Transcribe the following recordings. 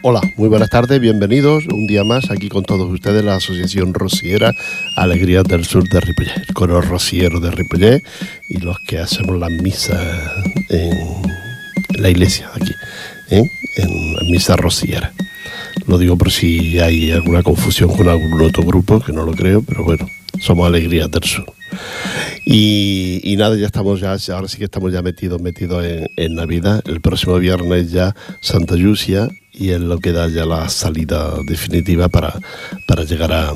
Hola, muy buenas tardes, bienvenidos un día más aquí con todos ustedes la Asociación Rociera Alegrías del Sur de Ripollet, el coro rociero de Ripollet y los que hacemos las misas en la iglesia aquí, ¿eh? en la misa rociera. Lo digo por si hay alguna confusión con algún otro grupo, que no lo creo, pero bueno, somos Alegrías del Sur. Y, nada, ya estamos ya, ahora sí que estamos ya metidos, metidos en, Navidad. El próximo viernes ya Santa Lucia y es lo que da ya la salida definitiva para, para llegar a,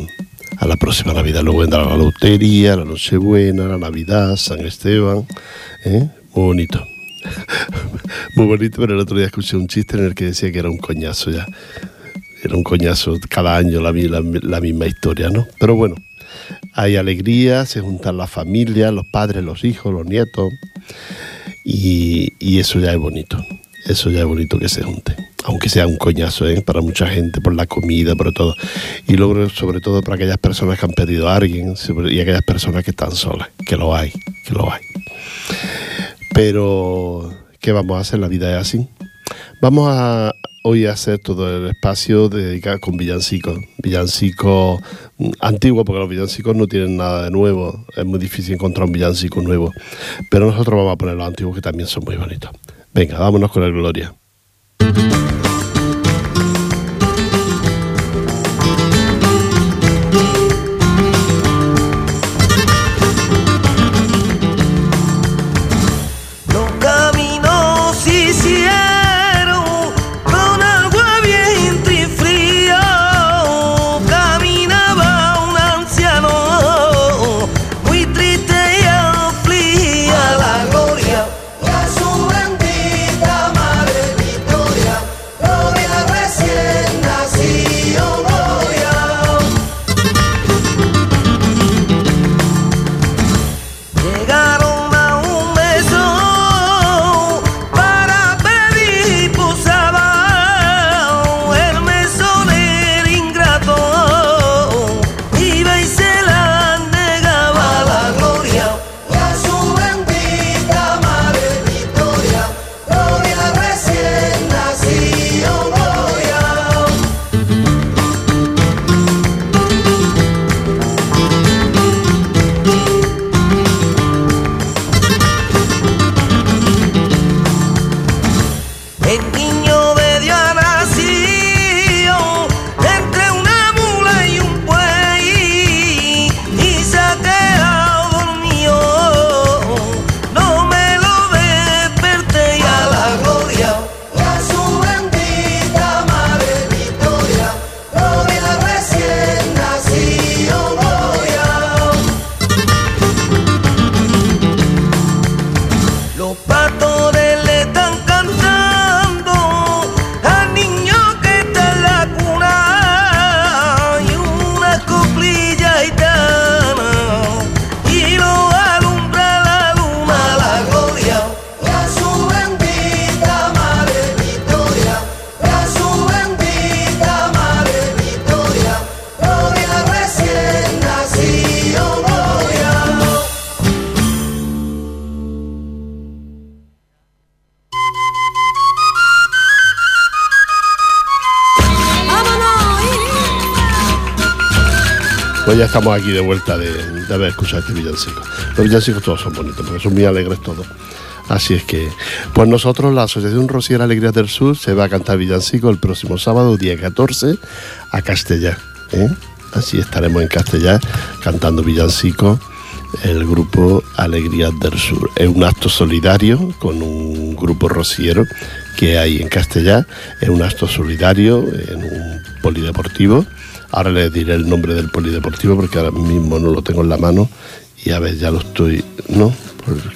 la próxima Navidad. Luego vendrá la lotería, la Nochebuena, la Navidad, San Esteban. ¿eh? Muy bonito. Muy bonito, pero el otro día escuché un chiste en el que decía que era un coñazo ya. Era un coñazo cada año la, la misma historia, ¿no? Pero bueno, hay alegría, se juntan las familias, los padres, los hijos, los nietos, y, eso ya es bonito. Eso ya es bonito que se junten, aunque sea un coñazo ¿eh? para mucha gente, por la comida, por todo. Y luego, sobre todo, para aquellas personas que han perdido a alguien y aquellas personas que están solas, que lo hay, que lo hay. Pero, ¿qué vamos a hacer? La vida es así. Vamos a, hoy hacer todo el espacio dedicado con villancicos. Villancicos mm, antiguos, porque los villancicos no tienen nada de nuevo. Es muy difícil encontrar un villancico nuevo. Pero nosotros vamos a poner los antiguos que también son muy bonitos. Venga, vámonos con el Gloria. Estamos aquí de vuelta de, haber escuchado este villancico. Los villancicos todos son bonitos, porque son muy alegres todos. Así es que, pues nosotros, la Asociación Rociera Alegría del Sur, se va a cantar villancico el próximo sábado, día 14, a Castellá. ¿eh? Así estaremos en Castellá cantando villancico el grupo Alegría del Sur. Es un acto solidario con un grupo rociero que hay en Castellá. Es un acto solidario en un polideportivo Ahora les diré el nombre del polideportivo porque ahora mismo no lo tengo en la mano y a ver, ya lo estoy, ¿no?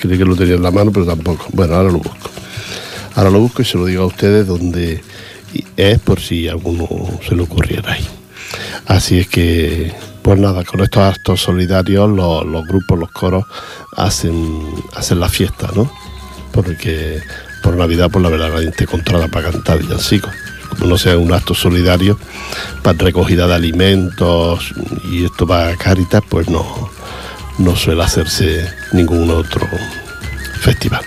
creí que lo tenía en la mano, pero tampoco. Bueno, ahora lo busco. Ahora lo busco y se lo digo a ustedes donde es por si alguno se le ocurriera ahí. Así es que, pues nada, con estos actos solidarios los, grupos, los coros hacen, hacen la fiesta, ¿no? Porque por Navidad, pues la verdad, la gente controla para cantar villancicos no sea un acto solidario para recogida de alimentos y esto para Caritas, pues no, no suele hacerse ningún otro festival.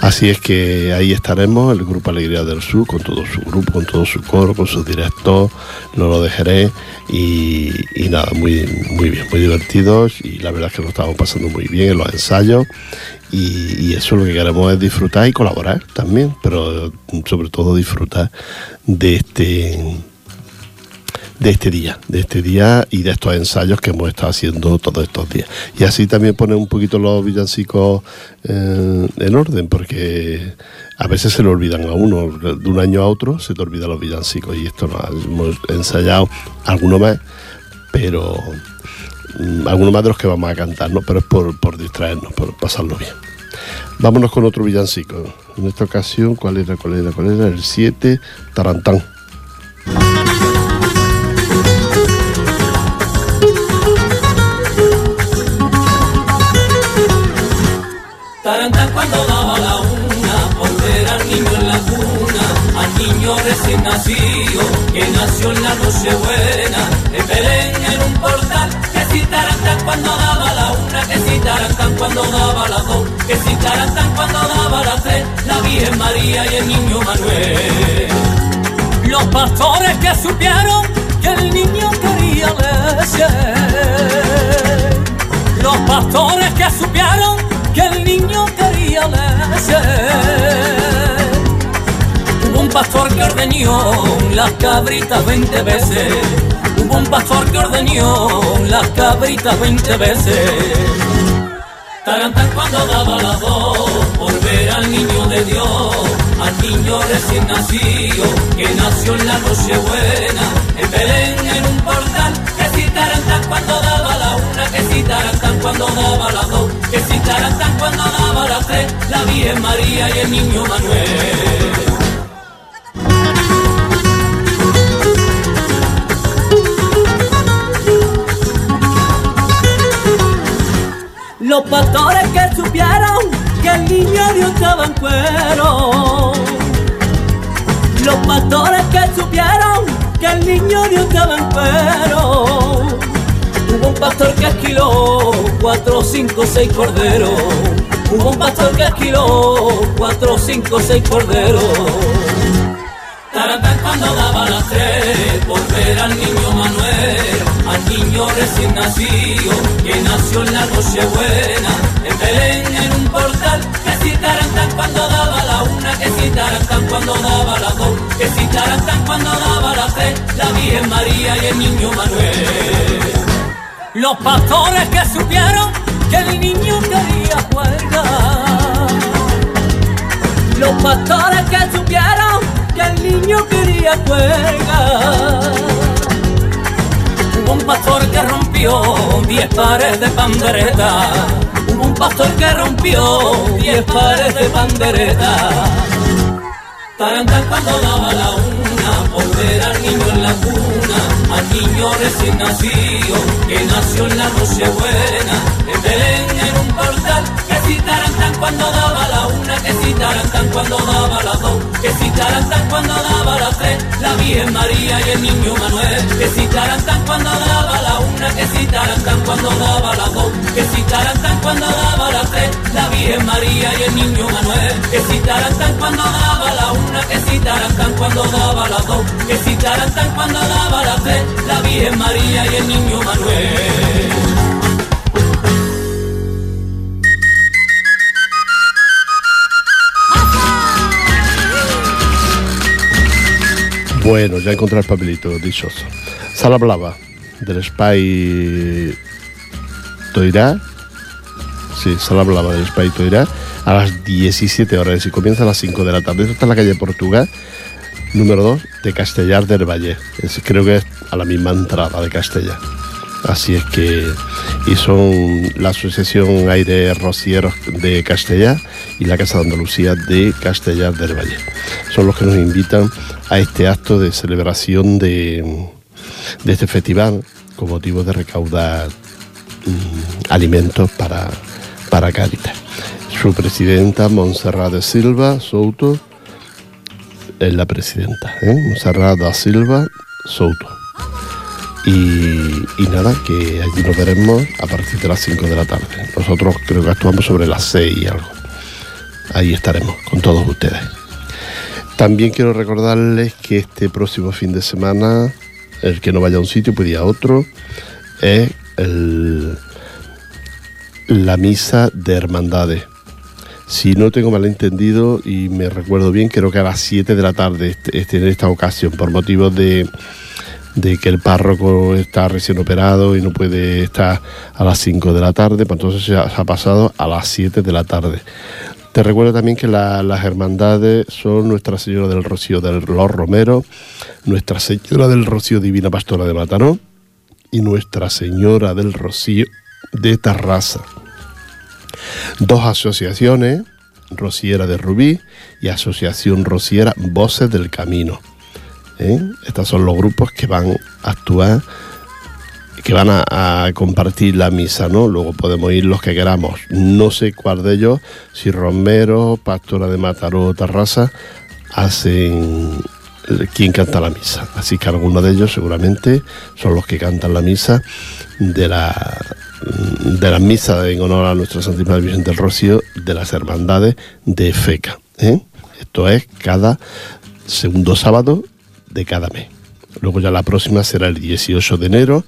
Así es que ahí estaremos, el Grupo Alegría del Sur, con todo su grupo, con todo su coro, con su director, no lo dejaré y, nada, muy, muy bien, muy divertidos y la verdad es que lo estamos pasando muy bien en los ensayos y, eso lo que queremos es disfrutar y colaborar también, pero sobre todo disfrutar de este de este día, de este día y de estos ensayos que hemos estado haciendo todos estos días. Y así también poner un poquito los villancicos eh, en orden, porque a veces se le olvidan a uno, de un año a otro se te olvidan los villancicos y esto hemos ensayado alguno más, pero mm, algunos más de los que vamos a cantar, ¿no? pero es por, por distraernos, por pasarlo bien. Vámonos con otro villancico. En esta ocasión, ¿cuál era? ¿Cuál era? ¿Cuál era? El 7, Tarantán. Tarantán nacido, que nació en la noche buena, en Belén en un portal, que si Tarantán cuando daba la una, que si Tarantán cuando daba la dos, que si Tarantán cuando daba la tres, la Virgen María y el niño Manuel. Los pastores que supieron que el niño quería leche, los pastores que supieron que el niño quería leche. Un pastor que ordeñó las cabritas 20 veces. Hubo un pastor que ordeñó las cabritas 20 veces. Tarantán cuando daba la voz por ver al niño de Dios, al niño recién nacido que nació en la noche buena, en Belén en un portal, que si Tarantán cuando daba la una, que si Tarantán cuando daba la dos, que si Tarantán cuando daba la tres, la Virgen María y el niño Manuel. Los pastores que supieron que el niño Dios estaba en cuero. Los pastores que supieron que el niño Dios estaba en cuero. Hubo un pastor que esquiló cuatro, cinco, seis corderos. Hubo un pastor que esquiló cuatro, cinco, seis corderos. Tarantán cuando daba las tres por ver al niño Manuel, niño recién nacido que nació en la noche buena, en Belén en un portal, que si Tarantán cuando daba la una, que si Tarantán cuando daba la dos, que si Tarantán cuando daba la tres, la Virgen María y el niño Manuel. Los pastores que supieron que el niño quería jugar. Los pastores que supieron que el niño quería jugar. Un pastor que rompió diez pares de pandereta. Un pastor que rompió diez pares de pandereta. Tarantán cuando daba la una por ver al niño en la cuna, al niño recién nacido que nació en la noche buena, en Belén en si Tarantán cuando daba la una, que si Tarantán cuando daba la dos, que si Tarantán cuando daba la tres, la Virgen María y el niño Manuel, que si Tarantán cuando daba la una, que si Tarantán cuando daba la dos, que si Tarantán cuando daba la tres, la Virgen María y el niño Manuel, que si Tarantán cuando daba la una, que si Tarantán cuando daba la dos, que si Tarantán cuando daba la tres, la Virgen María y el niño Manuel. Bueno, ya encontré el papelito dichoso. Sala Blava, del Spy Toirá. Sí, Sala Blava del Spy Toirá, a las 17 horas y comienza a las 5 de la tarde. Esto está en la calle Portugal, número 2, de Castellar del Valle. Creo que es a la misma entrada de Castellar. Así es que, y son la Asociación Aire Rocieros de Castellar y la Casa de Andalucía de Castellar del Valle. Son los que nos invitan a este acto de celebración de, este festival con motivo de recaudar mm, alimentos para, para. Su presidenta, Montserrat de Silva Souto, es la presidenta, ¿eh? Montserrat Silva Souto. Y, y nada, que allí nos veremos a partir de las 5 de la tarde. Nosotros creo que actuamos sobre las 6 y algo. ahí estaremos con todos ustedes. También quiero recordarles que este próximo fin de semana, el que no vaya a un sitio puede ir a otro, es la misa de hermandades. Si no tengo malentendido y me recuerdo bien, creo que a las 7 de la tarde este, este, en esta ocasión, por motivos de, de que el párroco está recién operado y no puede estar a las 5 de la tarde, pues entonces se ha, pasado a las 7 de la tarde. Te recuerdo también que las hermandades son Nuestra Señora del Rocío de los Romeros, Nuestra Señora del Rocío Divina Pastora de Mataró y Nuestra Señora del Rocío de Tarrasa. Dos asociaciones, Rociera de Rubí y Asociación Rociera Voces del Camino. ¿Eh? Estos son los grupos que van a actuar, que van a, compartir la misa, ¿no? Luego podemos ir los que queramos. No sé cuál de ellos, si Romero, Pastora de Mataró o Tarrasa, hacen quien canta la misa. Así que algunos de ellos seguramente son los que cantan la misa de la de la misa en honor a nuestra Santísima Virgen del Rocío de las hermandades de FECA. ¿eh? Esto es cada segundo sábado de cada mes. Luego ya la próxima será el 18 de enero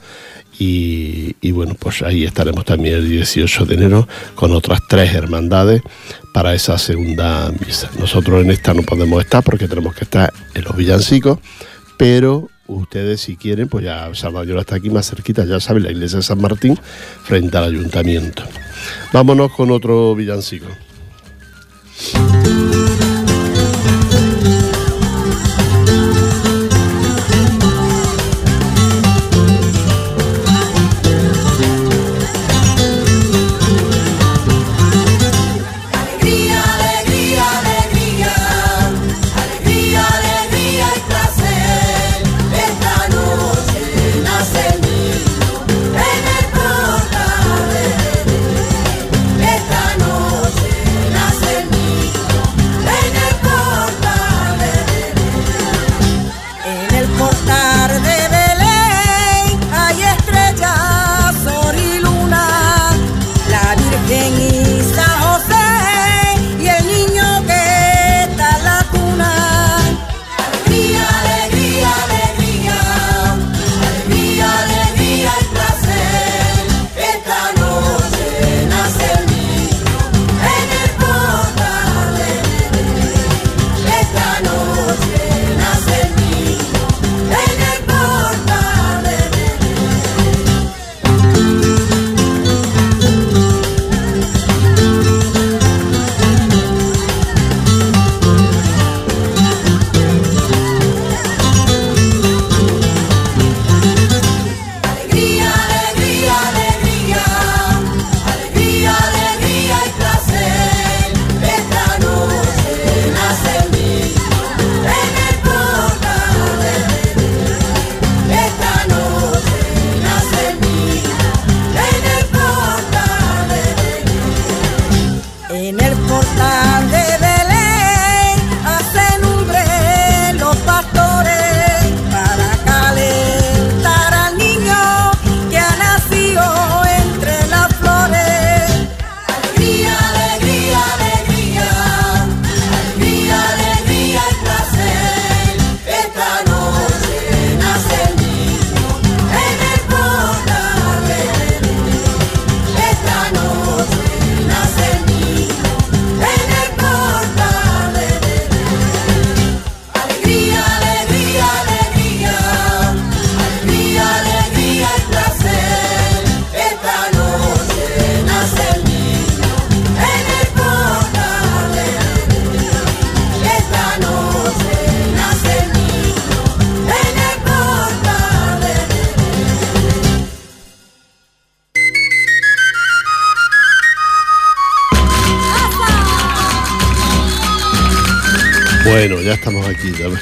y, bueno, pues ahí estaremos también el 18 de enero con otras tres hermandades para esa segunda misa. Nosotros en esta no podemos estar porque tenemos que estar en los villancicos, pero ustedes si quieren, pues ya Salvador está aquí más cerquita, ya saben, la iglesia de San Martín frente al ayuntamiento. Vámonos con otro villancico.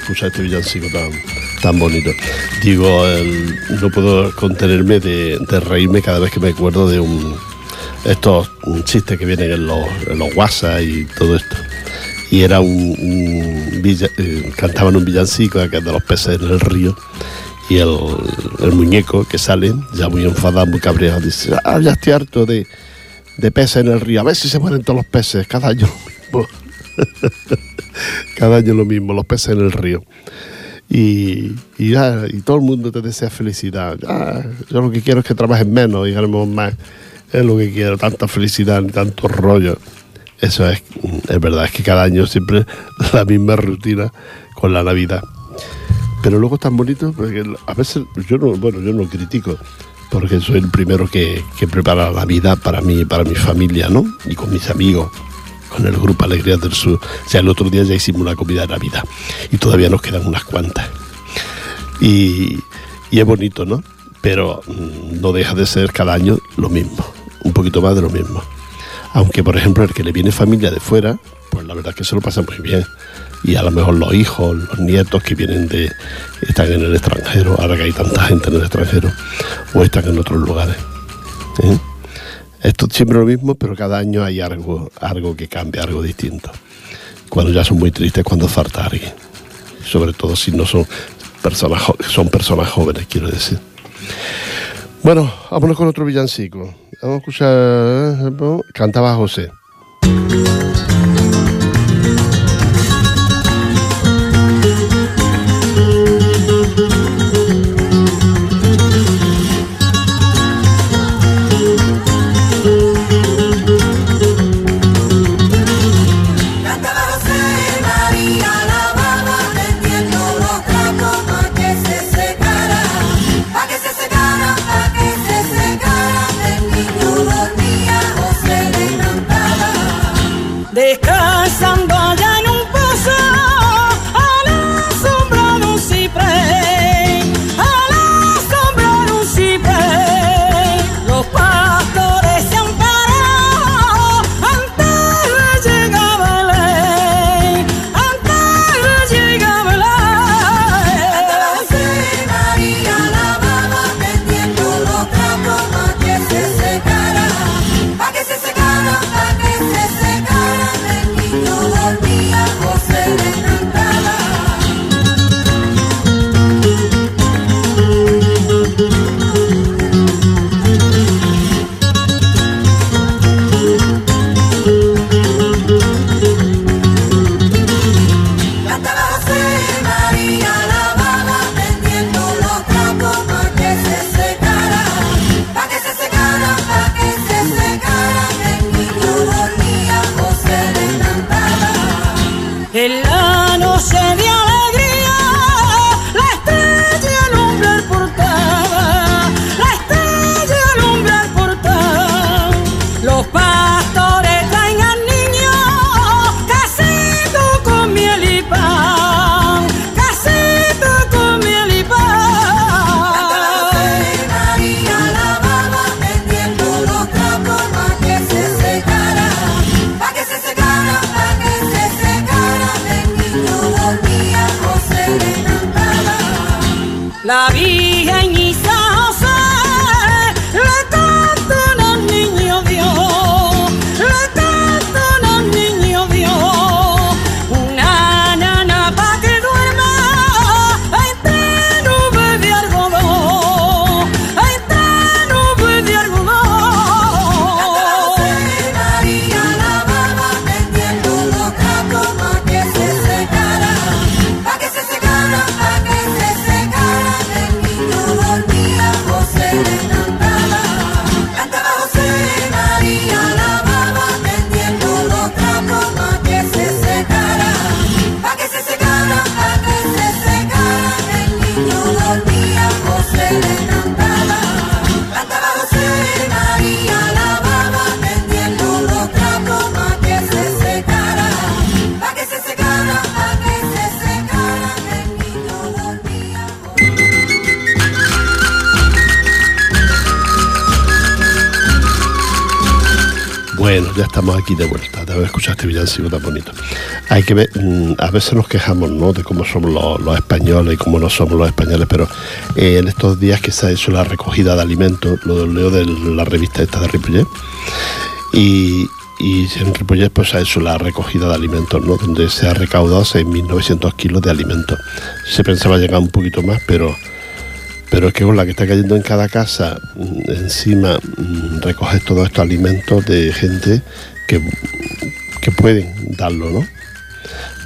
Escuchar este villancico tan, tan bonito. Digo, no puedo contenerme de, reírme cada vez que me acuerdo de un estos chistes que vienen en los, en los WhatsApp y todo esto. Y era un, eh, cantaban un villancico de los peces en el río y el, muñeco que sale, ya muy enfadado, muy cabreado, dice, ah, ya estoy harto de, de peces en el río, a ver si se mueren todos los peces, cada año cada año lo mismo, los peces en el río. Y, y, todo el mundo te desea felicidad. yo lo que quiero es que trabajes menos y ganemos más. Es lo que quiero, tanta felicidad ni tanto rollo. Eso es, es verdad, es que cada año siempre la misma rutina con la Navidad. Pero luego es tan bonito porque a veces yo no, bueno, yo no critico, porque soy el primero que, que prepara la Navidad para mí y para mi familia, ¿no? Y con mis amigos, con el grupo Alegría del Sur. O sea, el otro día ya hicimos una comida de Navidad y todavía nos quedan unas cuantas. Y, y es bonito, ¿no? Pero mm, no deja de ser cada año lo mismo, un poquito más de lo mismo. Aunque, por ejemplo, el que le viene familia de fuera, pues la verdad es que se lo pasa muy bien. Y a lo mejor los hijos, los nietos que vienen de, están en el extranjero, ahora que hay tanta gente en el extranjero, o están en otros lugares. ¿eh? Esto es siempre lo mismo, pero cada año hay algo, algo que cambia, algo distinto. Cuando ya son muy tristes, cuando falta alguien. Sobre todo si no son personas, son personas jóvenes, quiero decir. Bueno, vámonos con otro villancico. Vamos a escuchar. Cantaba José. La vida. Estamos aquí de vuelta, de haber escuchado este villancico tan bonito. Hay que ver, mm, a veces nos quejamos, ¿no? De cómo somos los, españoles y cómo no somos los españoles, pero eh, en estos días que se ha hecho la recogida de alimentos, lo leo de la revista esta de Ripollet, y, en Ripollet pues se ha hecho la recogida de alimentos, ¿no? Donde se ha recaudado 6.900 kilos de alimentos. Se pensaba llegar un poquito más, pero pero es que con la que está cayendo en cada casa, mm, encima mm, recoges todos estos alimentos de gente que, que pueden darlo, ¿no?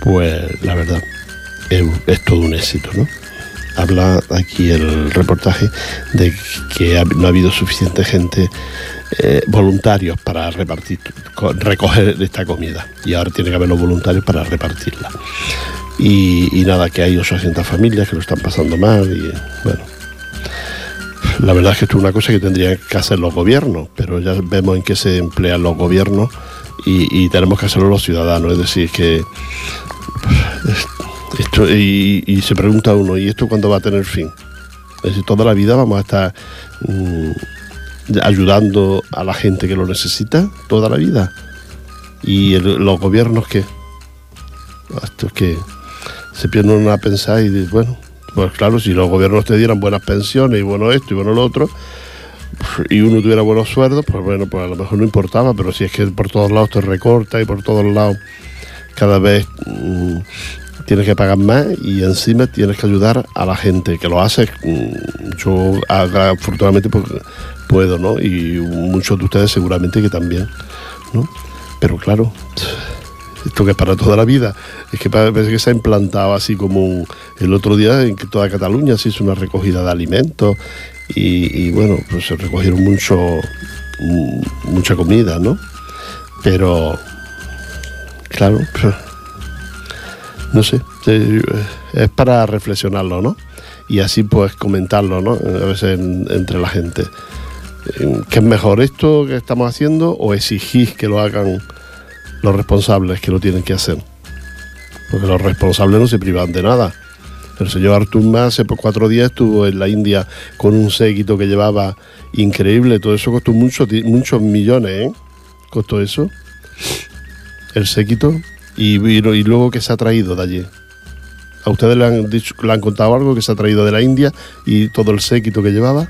pues la verdad es, todo un éxito, ¿no? Habla aquí el reportaje de que no ha habido suficiente gente eh, voluntarios para repartir, recoger esta comida y ahora tiene que haber los voluntarios para repartirla. Y, nada, que hay 800 familias que lo están pasando mal y bueno. La verdad es que esto es una cosa que tendrían que hacer los gobiernos, pero ya vemos en qué se emplean los gobiernos y, tenemos que hacerlo los ciudadanos. Es decir, que esto, y, se pregunta uno, ¿y esto cuándo va a tener fin? Es decir, toda la vida vamos a estar mm, ayudando a la gente que lo necesita, toda la vida. ¿Y los gobiernos qué? Esto es que se pierden a pensar y dicen, bueno, pues claro, si los gobiernos te dieran buenas pensiones y bueno esto y bueno lo otro, y uno tuviera buenos sueldos, pues bueno, pues a lo mejor no importaba, pero si es que por todos lados te recorta y por todos lados cada vez mm, tienes que pagar más y encima tienes que ayudar a la gente que lo hace. Mm, yo afortunadamente pues, puedo, ¿no? Y muchos de ustedes seguramente que también, ¿no? Pero claro, esto que es para toda la vida, es que parece que se ha implantado así como el otro día en que toda Cataluña se hizo una recogida de alimentos y, bueno, pues se recogieron mucho, mucha comida, ¿no? Pero, claro, no sé, es para reflexionarlo, ¿no? Y así pues comentarlo, ¿no? A veces entre la gente. ¿Qué es mejor esto que estamos haciendo o exigir que lo hagan los responsables que lo tienen que hacer? Porque los responsables no se privan de nada. El señor Artur Mas hace cuatro días estuvo en la India con un séquito que llevaba increíble. Todo eso costó muchos millones, ¿eh? Costó eso. El séquito. Y, y, luego que se ha traído de allí. ¿A ustedes le han, dicho, le han contado algo que se ha traído de la India y todo el séquito que llevaba?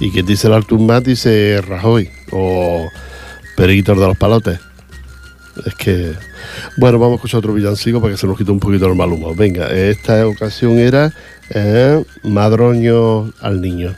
Y que dice el Artur Mas dice Rajoy o Periquitos de los Palotes. Es que, bueno, vamos a escuchar otro villancico para que se nos quite un poquito el mal humor. Venga, esta ocasión era eh, Madroño al Niño.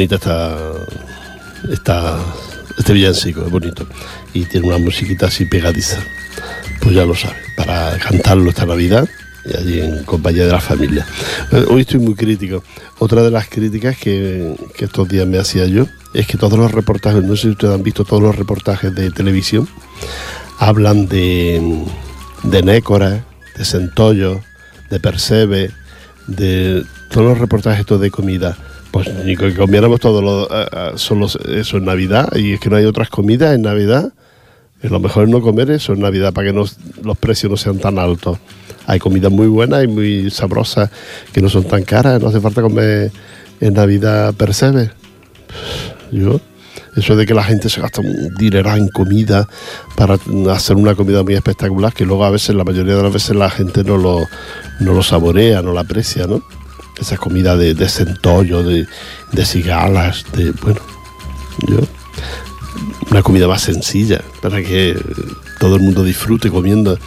Bonita esta, este villancico, es bonito. Y tiene una musiquita así pegadiza. Pues ya lo sabe, para cantarlo esta Navidad y allí en compañía de la familia. Hoy estoy muy crítico. Otra de las críticas que, que estos días me hacía yo es que todos los reportajes, no sé si ustedes han visto todos los reportajes de televisión, hablan de, de Nécora, de Centollo, de Percebe, de todos los reportajes estos de comida. Pues ni que comiéramos todos los, eh, eh, eso en Navidad y es que no hay otras comidas en Navidad. Lo mejor es no comer eso en Navidad para que los precios no sean tan altos. Hay comidas muy buenas y muy sabrosas que no son tan caras. No hace falta comer en Navidad percebe. Yo, eso de que la gente se gasta un dineral en comida para hacer una comida muy espectacular, que luego a veces, la mayoría de las veces, la gente no lo, no lo saborea, no lo aprecia, ¿no? Esa comida de, de centollo, de, cigalas, de. Bueno, yo. Una comida más sencilla, para que todo el mundo disfrute comiendo.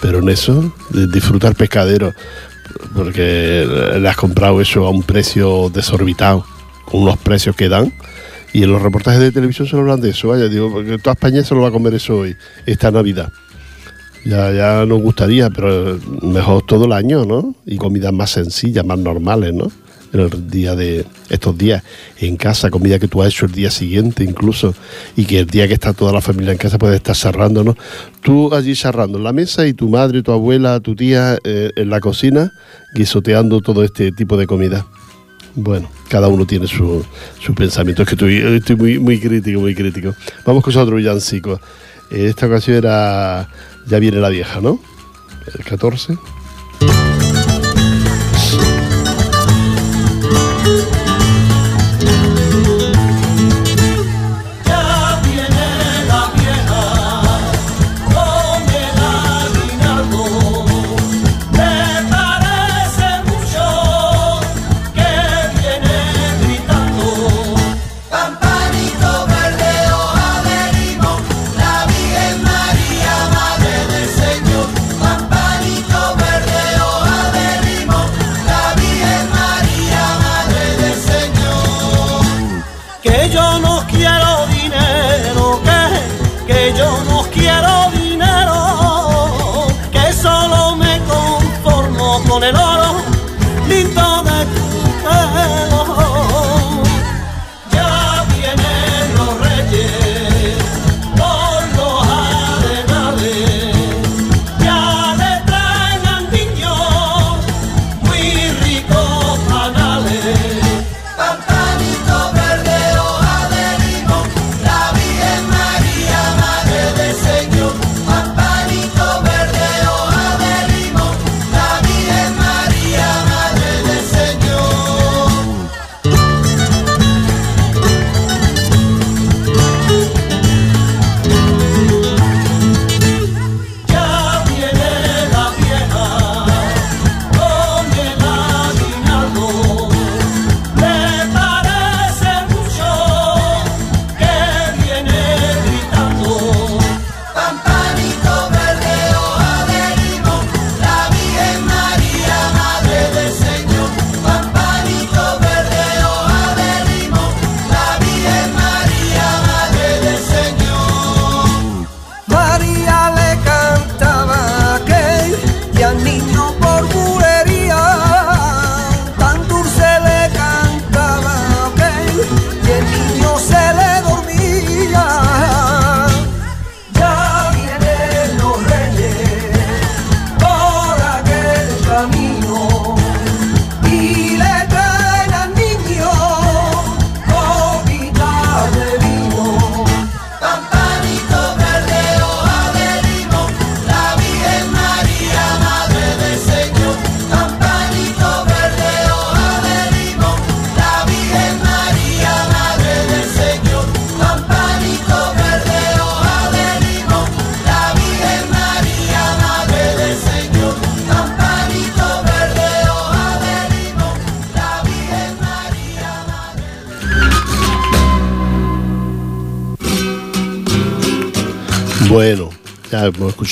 Pero en eso, disfrutar pescadero, porque le has comprado eso a un precio desorbitado, con unos precios que dan. Y en los reportajes de televisión solo hablan de eso, vaya, digo, porque toda España solo va a comer eso hoy, esta Navidad. Ya, ya nos gustaría, pero mejor todo el año, ¿no? Y comidas más sencillas, más normales, ¿no? En el día de estos días, en casa, comida que tú has hecho el día siguiente incluso, y que el día que está toda la familia en casa puede estar cerrando, ¿no? Tú allí cerrando en la mesa y tu madre, tu abuela, tu tía eh, en la cocina, guisoteando todo este tipo de comida. Bueno, cada uno tiene su, su pensamiento. Es que estoy, estoy muy, muy crítico, muy crítico. Vamos con otro villancico. Esta ocasión era Ya viene la vieja, ¿no? El 14.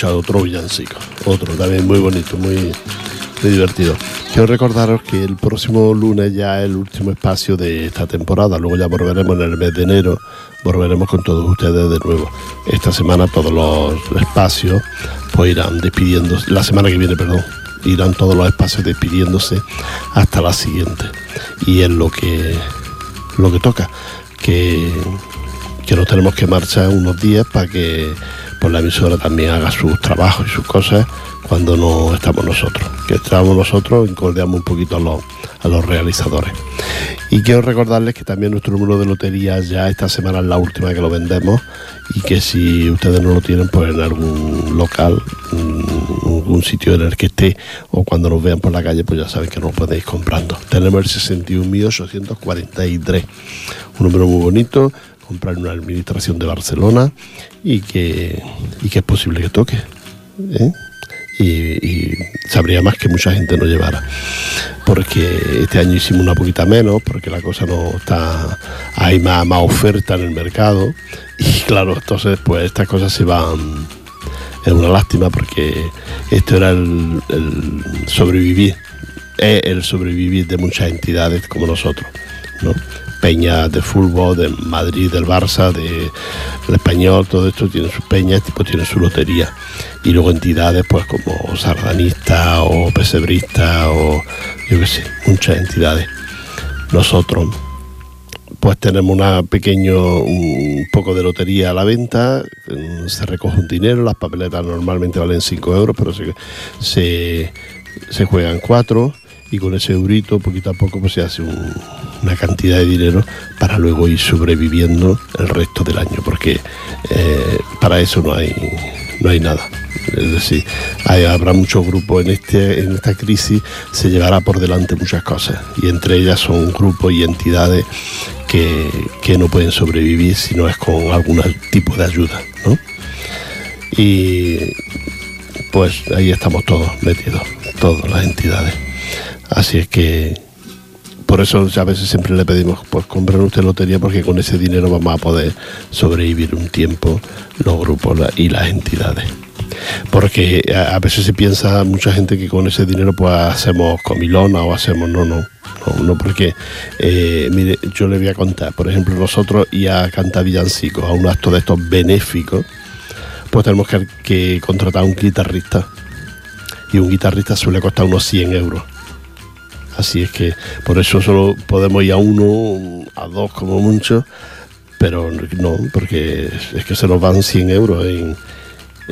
Otro villancico, otro también muy bonito, muy, muy divertido. Quiero recordaros que el próximo lunes ya es el último espacio de esta temporada, luego ya volveremos en el mes de enero, volveremos con todos ustedes de nuevo. Esta semana todos los espacios pues irán despidiéndose, la semana que viene, perdón, irán todos los espacios despidiéndose hasta la siguiente. Y es lo que, lo que toca, que, que nos tenemos que marchar unos días para que pues, la emisora también haga sus trabajos y sus cosas cuando no estamos nosotros. Que estamos nosotros, encordeamos un poquito a los, a los realizadores. Y quiero recordarles que también nuestro número de lotería ya esta semana es la última que lo vendemos y que si ustedes no lo tienen, pues en algún local, algún sitio en el que esté o cuando nos vean por la calle, pues ya saben que nos podéis comprando. Tenemos el 61.843, un número muy bonito, comprar una administración de Barcelona y que, y que es posible que toque. ¿eh? y, y, sabría más que mucha gente no llevara. Porque este año hicimos una poquita menos, porque la cosa no está, hay más, más oferta en el mercado. Y claro, entonces pues estas cosas se van, es una lástima porque esto era el, el sobrevivir, es el sobrevivir de muchas entidades como nosotros. ¿no? Peñas de fútbol, de Madrid, del Barça, de, del Español, todo esto tiene sus peñas, tipo tiene su lotería. Y luego entidades pues como sardanista o pesebrista o yo qué sé, muchas entidades. Nosotros pues tenemos una pequeño un poco de lotería a la venta, se recoge un dinero, las papeletas normalmente valen 5 euros, pero se, se, se juegan 4 y con ese eurito poquito a poco pues se hace un, una cantidad de dinero para luego ir sobreviviendo el resto del año, porque eh, para eso no hay, no hay nada. Es decir, habrá muchos grupos en, este, en esta crisis, se llevará por delante muchas cosas, y entre ellas son grupos y entidades que, que no pueden sobrevivir si no es con algún tipo de ayuda. ¿no? Y pues ahí estamos todos metidos, todas las entidades. Así es que por eso a veces siempre le pedimos, pues compren usted lotería porque con ese dinero vamos a poder sobrevivir un tiempo los grupos y las entidades. Porque a veces se piensa mucha gente que con ese dinero pues hacemos comilona o hacemos, no, no, no, no porque, eh, mire, yo le voy a contar, por ejemplo, nosotros y a cantar villancicos, a un acto de estos benéficos, pues tenemos que, que contratar a un guitarrista. Y un guitarrista suele costar unos 100 euros. Así es que por eso solo podemos ir a uno, a dos como mucho, pero no, porque es que se nos van 100 euros en,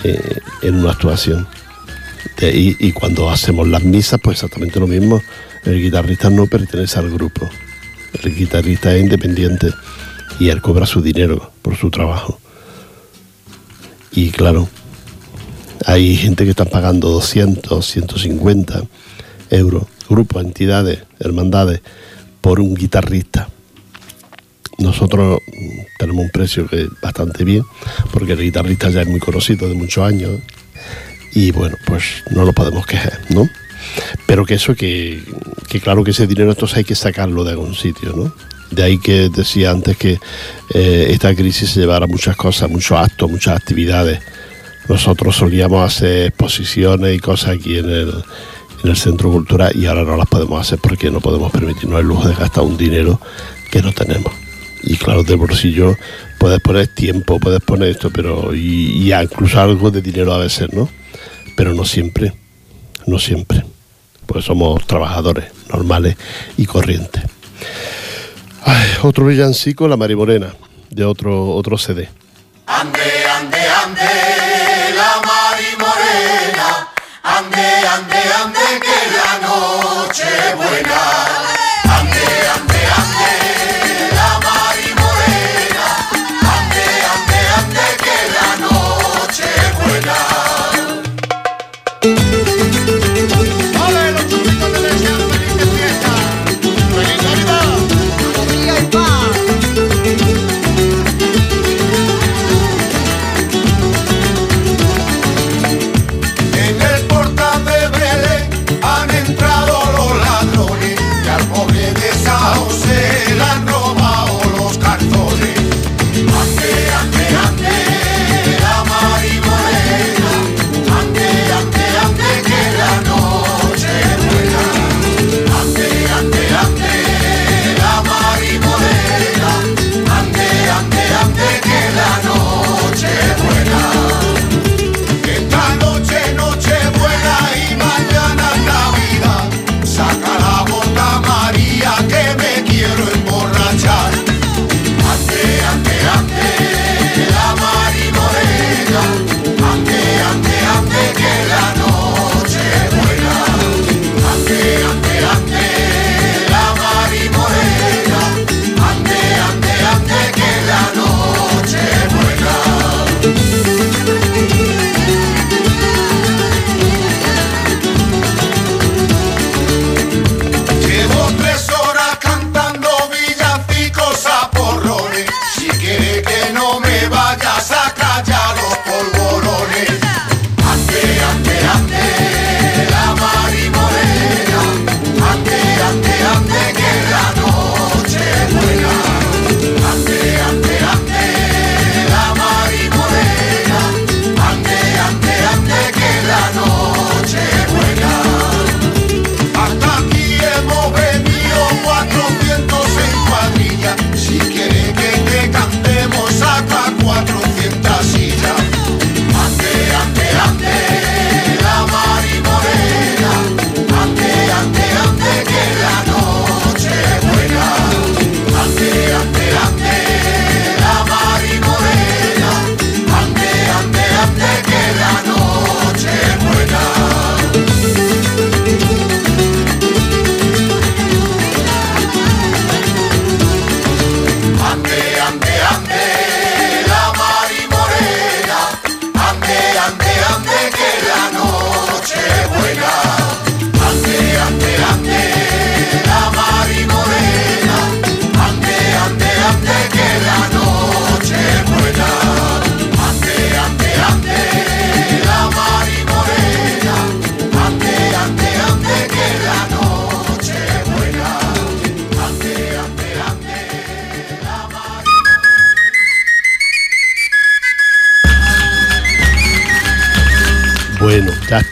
eh, en una actuación. Y, y, cuando hacemos las misas, pues exactamente lo mismo. El guitarrista no pertenece al grupo. El guitarrista es independiente y él cobra su dinero por su trabajo. Y claro, hay gente que está pagando 200, 150 euros grupos, entidades, hermandades, por un guitarrista. Nosotros tenemos un precio que es bastante bien, porque el guitarrista ya es muy conocido de muchos años y bueno, pues no lo podemos quejar, ¿no? Pero que eso, que, que claro que ese dinero entonces hay que sacarlo de algún sitio, ¿no? De ahí que decía antes que eh, esta crisis se llevara muchas cosas, muchos actos, muchas actividades. Nosotros solíamos hacer exposiciones y cosas aquí en el, en el centro cultural y ahora no las podemos hacer porque no podemos permitirnos el lujo de gastar un dinero que no tenemos. Y claro, de bolsillo puedes poner tiempo, puedes poner esto, pero y, incluso algo de dinero a veces, ¿no? Pero no siempre, no siempre. Pues somos trabajadores normales y corrientes. Otro villancico, La Marimorena, de otro, otro CD. Noche buena.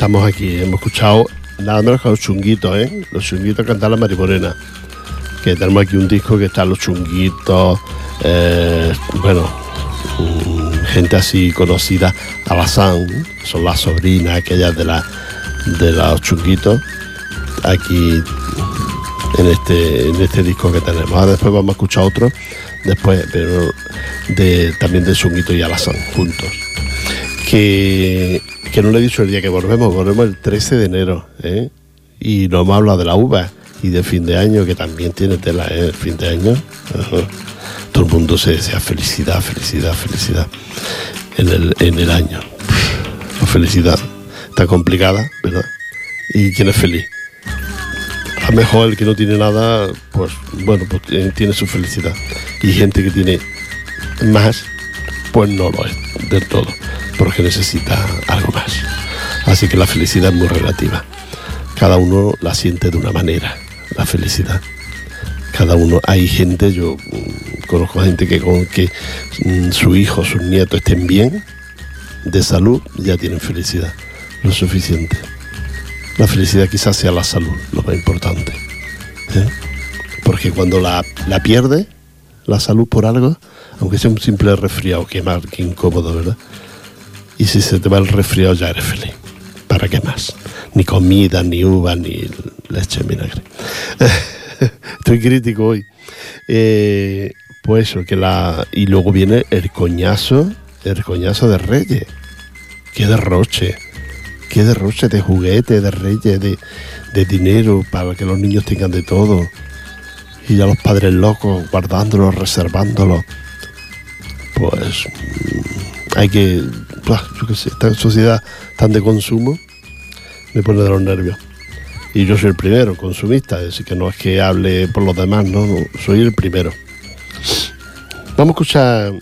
Estamos aquí, hemos escuchado nada menos que los chunguitos, ¿eh? Los chunguitos cantar la Marimorena. Que tenemos aquí un disco que está los chunguitos, eh, bueno, mm, gente así conocida, Alazán, que son las sobrinas aquellas de, la, de los chunguitos, aquí en este, en este disco que tenemos. Ahora después vamos a escuchar otro, después, pero de, también de chunguito y Alazán, juntos que, que no le he dicho el día que volvemos, volvemos el 13 de enero, ¿eh? Y no hemos hablado de la uva y de fin de año, que también tiene tela, ¿eh? El fin de año. Todo el mundo se desea felicidad, felicidad, felicidad en el, en el año. La felicidad está complicada, ¿verdad? ¿Y quién es feliz? A lo mejor el que no tiene nada, pues bueno, pues eh, tiene su felicidad. Y gente que tiene más, pues no lo es del todo, porque necesita algo más. Así que la felicidad es muy relativa. Cada uno la siente de una manera, la felicidad. Cada uno, hay gente, yo mm, conozco gente que con que mm, su hijo, sus nietos estén bien, de salud, ya tienen felicidad, lo suficiente. La felicidad quizás sea la salud, lo más importante. ¿eh? Porque cuando la, la pierde, la salud por algo, aunque sea un simple resfriado, qué mal, qué incómodo, ¿verdad? Y si se te va el resfriado ya eres feliz. ¿Para qué más? Ni comida, ni uva, ni leche en vinagre. Estoy crítico hoy. Eh, pues eso, que la. Y luego viene el coñazo, el coñazo de Reyes. Qué derroche. Qué derroche de juguete, de Reyes, de, de dinero, para que los niños tengan de todo. Y ya los padres locos, guardándolo, reservándolo. Pues mm, hay que. Esta sociedad tan de consumo me pone de los nervios. Y yo soy el primero, consumista, así que no es que hable por los demás, no, no, soy el primero. Vamos a escuchar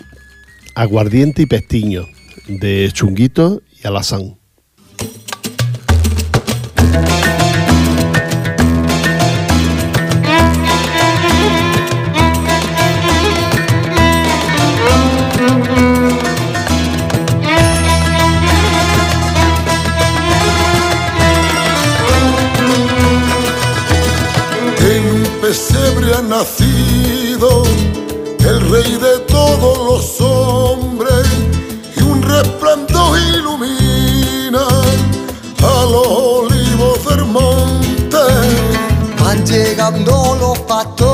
Aguardiente y Pestiño de Chunguito y Alazán. Ha nacido el rey de todos los hombres y un resplandor ilumina a los olivos del monte. Van llegando los pastores,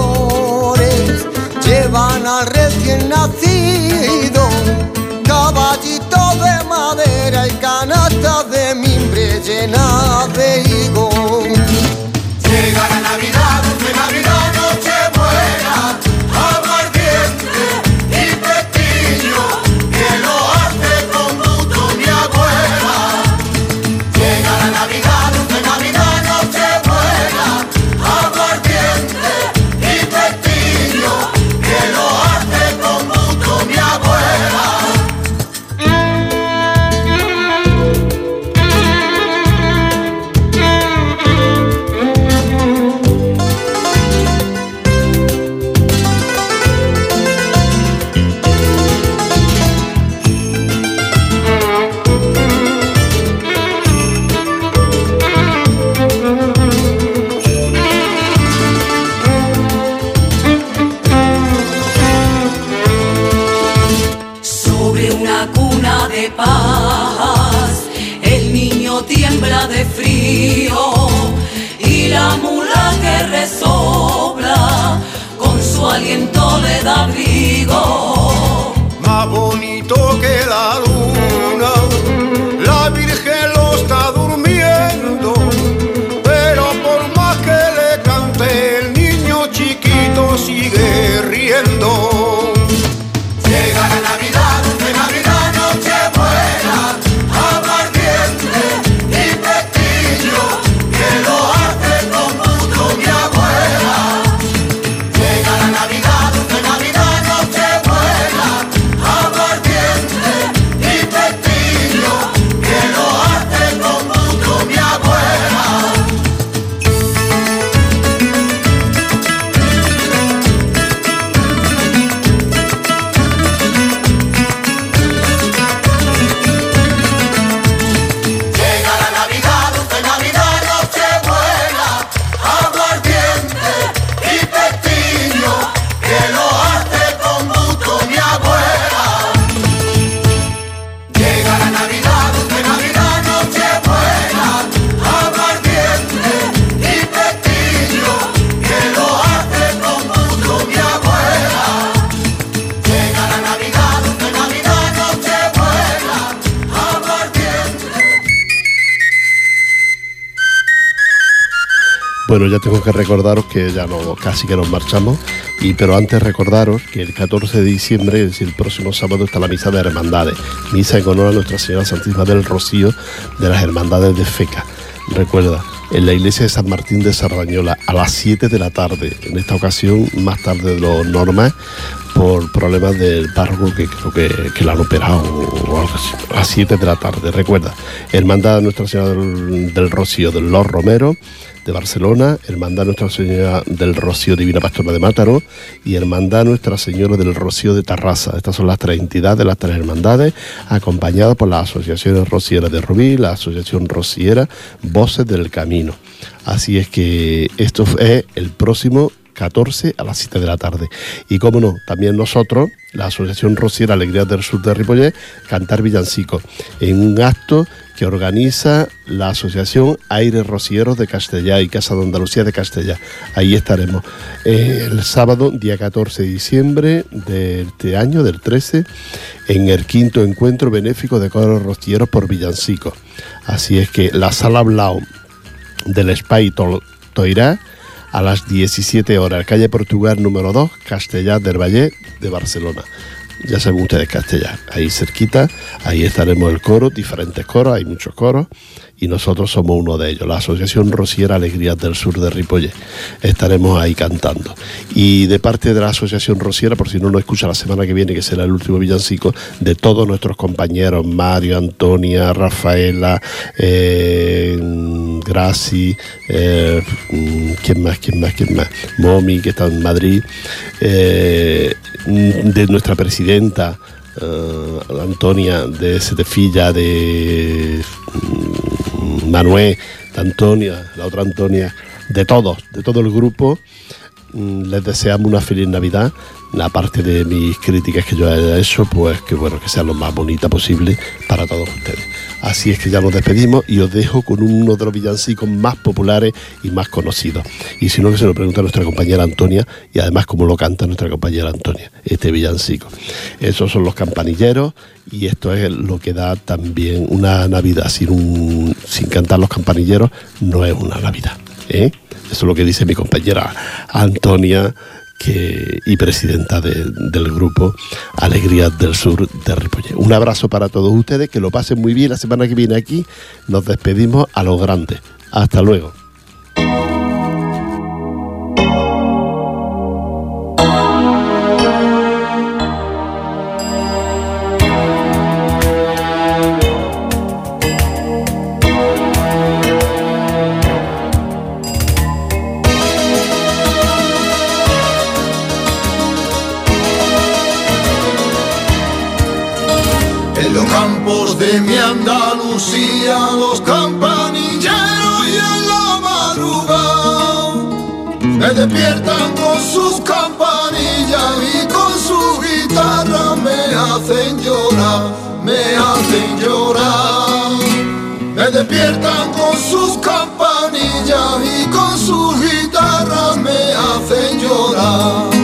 ya tengo que recordaros que ya no, casi que nos marchamos, y, pero antes recordaros que el 14 de diciembre, es decir, el próximo sábado, está la misa de hermandades, misa en honor a Nuestra Señora Santísima del Rocío de las Hermandades de Feca. Recuerda, en la iglesia de San Martín de Sardañola a las 7 de la tarde, en esta ocasión más tarde de lo normal, por problemas del párroco que creo que, que la han operado o algo así. A las 7 de la tarde, recuerda, Hermandad Nuestra Señora del, del Rocío de Los Romero de Barcelona, Hermandad Nuestra Señora del Rocío Divina Pastora de Mátaro y Hermandad Nuestra Señora del Rocío de Tarrasa. Estas son las tres entidades, las tres hermandades, acompañadas por las asociaciones rocieras de Rubí, la Asociación Rociera Voces del Camino. Así es que esto es el próximo 14 a las 7 de la tarde. Y como no, también nosotros, la Asociación Rociera Alegría del Sur de Ripollet, cantar villancicos en un acto que organiza la Asociación Aires Rocieros de Castellá y Casa de Andalucía de Castellá. Ahí estaremos eh, el sábado, día 14 de diciembre de este año, del 13, en el quinto encuentro benéfico de coros rocieros por villancicos. Así es que la sala Blau del Spy Toirá a las 17 horas, calle Portugal número 2, Castellá del Valle de Barcelona. Ya saben ustedes Castellá, ahí cerquita, ahí estaremos el coro, diferentes coros, hay muchos coros, y nosotros somos uno de ellos, la Asociación Rociera Alegrías del Sur de Ripollet. Estaremos ahí cantando. Y de parte de la Asociación Rociera, por si no nos escucha la semana que viene, que será el último villancico, de todos nuestros compañeros, Mario, Antonia, Rafaela, eh, Graci, eh, ¿quién más, quién más, quién más? Momi, que está en Madrid, eh, de nuestra presidenta, eh, Antonia de Setefilla, de Manuel, Antonia, la otra Antonia, de todos, de todo el grupo. Mm, Les deseamos una feliz Navidad. Aparte de mis críticas que yo haya hecho, pues que bueno, que sea lo más bonita posible para todos ustedes. Así es que ya nos despedimos y os dejo con uno de los villancicos más populares y más conocidos. Y si no, que se lo pregunta nuestra compañera Antonia y además cómo lo canta nuestra compañera Antonia, este villancico. Esos son los campanilleros y esto es lo que da también una Navidad. Sin, un, sin cantar los campanilleros no es una Navidad. ¿eh? Eso es lo que dice mi compañera Antonia que, y presidenta de- del grupo Alegrías del Sur de Ripollet. Un abrazo para todos ustedes, que lo pasen muy bien. La semana que viene aquí nos despedimos a los grandes. Hasta luego. Los campanilleros y en la madrugada me despiertan con sus campanillas y con sus guitarras me hacen llorar, me hacen llorar. Me despiertan con sus campanillas y con sus guitarras me hacen llorar.